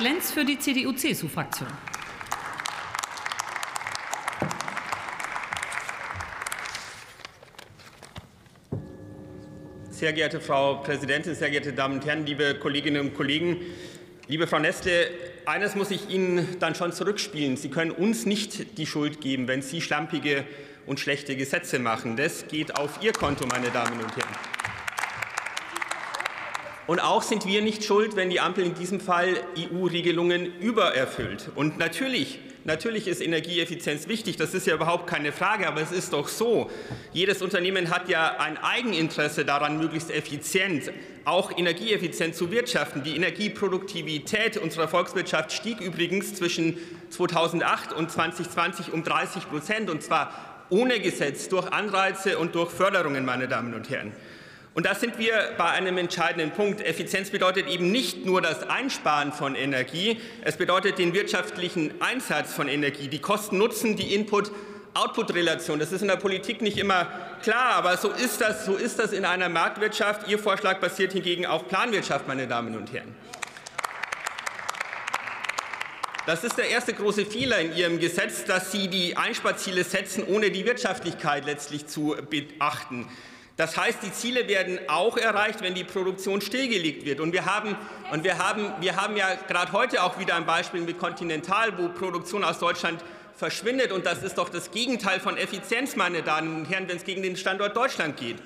Lenz für die CDU-CSU-Fraktion. Sehr geehrte Frau Präsidentin, sehr geehrte Damen und Herren, liebe Kolleginnen und Kollegen! Liebe Frau Nestle, eines muss ich Ihnen dann schon zurückspielen. Sie können uns nicht die Schuld geben, wenn Sie schlampige und schlechte Gesetze machen. Das geht auf Ihr Konto, meine Damen und Herren. Und auch sind wir nicht schuld, wenn die Ampel in diesem Fall EU-Regelungen übererfüllt. Und natürlich, natürlich ist Energieeffizienz wichtig, das ist ja überhaupt keine Frage, aber es ist doch so, jedes Unternehmen hat ja ein Eigeninteresse daran, möglichst effizient, auch energieeffizient zu wirtschaften. Die Energieproduktivität unserer Volkswirtschaft stieg übrigens zwischen 2008 und 2020 um 30 Prozent, und zwar ohne Gesetz, durch Anreize und durch Förderungen, meine Damen und Herren. Und da sind wir bei einem entscheidenden Punkt. Effizienz bedeutet eben nicht nur das Einsparen von Energie, es bedeutet den wirtschaftlichen Einsatz von Energie, die Kosten-Nutzen, die Input-Output-Relation. Das ist in der Politik nicht immer klar, aber so ist, das, so ist das in einer Marktwirtschaft. Ihr Vorschlag basiert hingegen auf Planwirtschaft, meine Damen und Herren. Das ist der erste große Fehler in Ihrem Gesetz, dass Sie die Einsparziele setzen, ohne die Wirtschaftlichkeit letztlich zu beachten. Das heißt, die Ziele werden auch erreicht, wenn die Produktion stillgelegt wird. Und wir haben, und wir haben, wir haben ja gerade heute auch wieder ein Beispiel mit Continental, wo Produktion aus Deutschland verschwindet. Und das ist doch das Gegenteil von Effizienz, meine Damen und Herren, wenn es gegen den Standort Deutschland geht.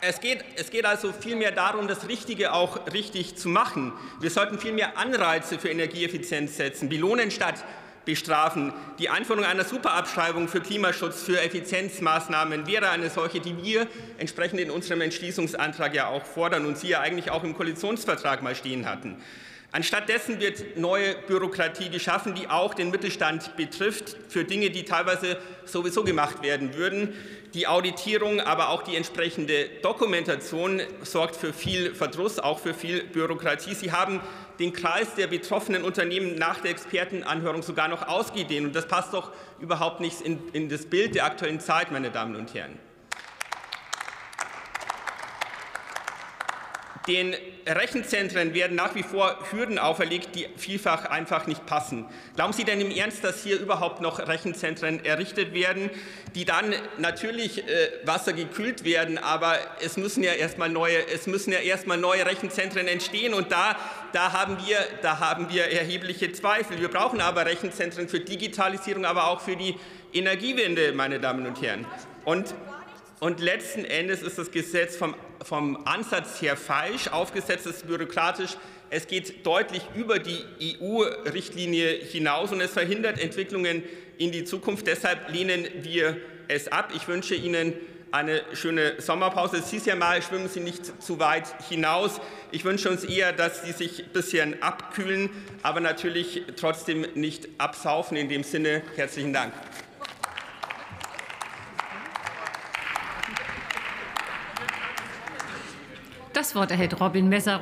Es geht, es geht, also vielmehr darum, das Richtige auch richtig zu machen. Wir sollten vielmehr Anreize für Energieeffizienz setzen, belohnen statt bestrafen. Die Einführung einer Superabschreibung für Klimaschutz, für Effizienzmaßnahmen wäre eine solche, die wir entsprechend in unserem Entschließungsantrag ja auch fordern und Sie ja eigentlich auch im Koalitionsvertrag mal stehen hatten. Anstattdessen wird neue Bürokratie geschaffen, die auch den Mittelstand betrifft, für Dinge, die teilweise sowieso gemacht werden würden. Die Auditierung, aber auch die entsprechende Dokumentation sorgt für viel Verdruss, auch für viel Bürokratie. Sie haben den Kreis der betroffenen Unternehmen nach der Expertenanhörung sogar noch ausgedehnt. Und das passt doch überhaupt nicht in, in das Bild der aktuellen Zeit, meine Damen und Herren. Den Rechenzentren werden nach wie vor Hürden auferlegt, die vielfach einfach nicht passen. Glauben Sie denn im Ernst, dass hier überhaupt noch Rechenzentren errichtet werden, die dann natürlich äh, wassergekühlt werden, aber es müssen ja erstmal neue, ja erstmal neue Rechenzentren entstehen und da, da, haben wir, da haben wir erhebliche Zweifel. Wir brauchen aber Rechenzentren für Digitalisierung, aber auch für die Energiewende, meine Damen und Herren. Und und letzten Endes ist das Gesetz vom, vom Ansatz her falsch aufgesetzt, es ist bürokratisch. Es geht deutlich über die EU-Richtlinie hinaus und es verhindert Entwicklungen in die Zukunft. Deshalb lehnen wir es ab. Ich wünsche Ihnen eine schöne Sommerpause. Es hieß ja mal, schwimmen Sie nicht zu weit hinaus. Ich wünsche uns eher, dass Sie sich ein bisschen abkühlen, aber natürlich trotzdem nicht absaufen. In dem Sinne herzlichen Dank. Das Wort erhält Robin Messer.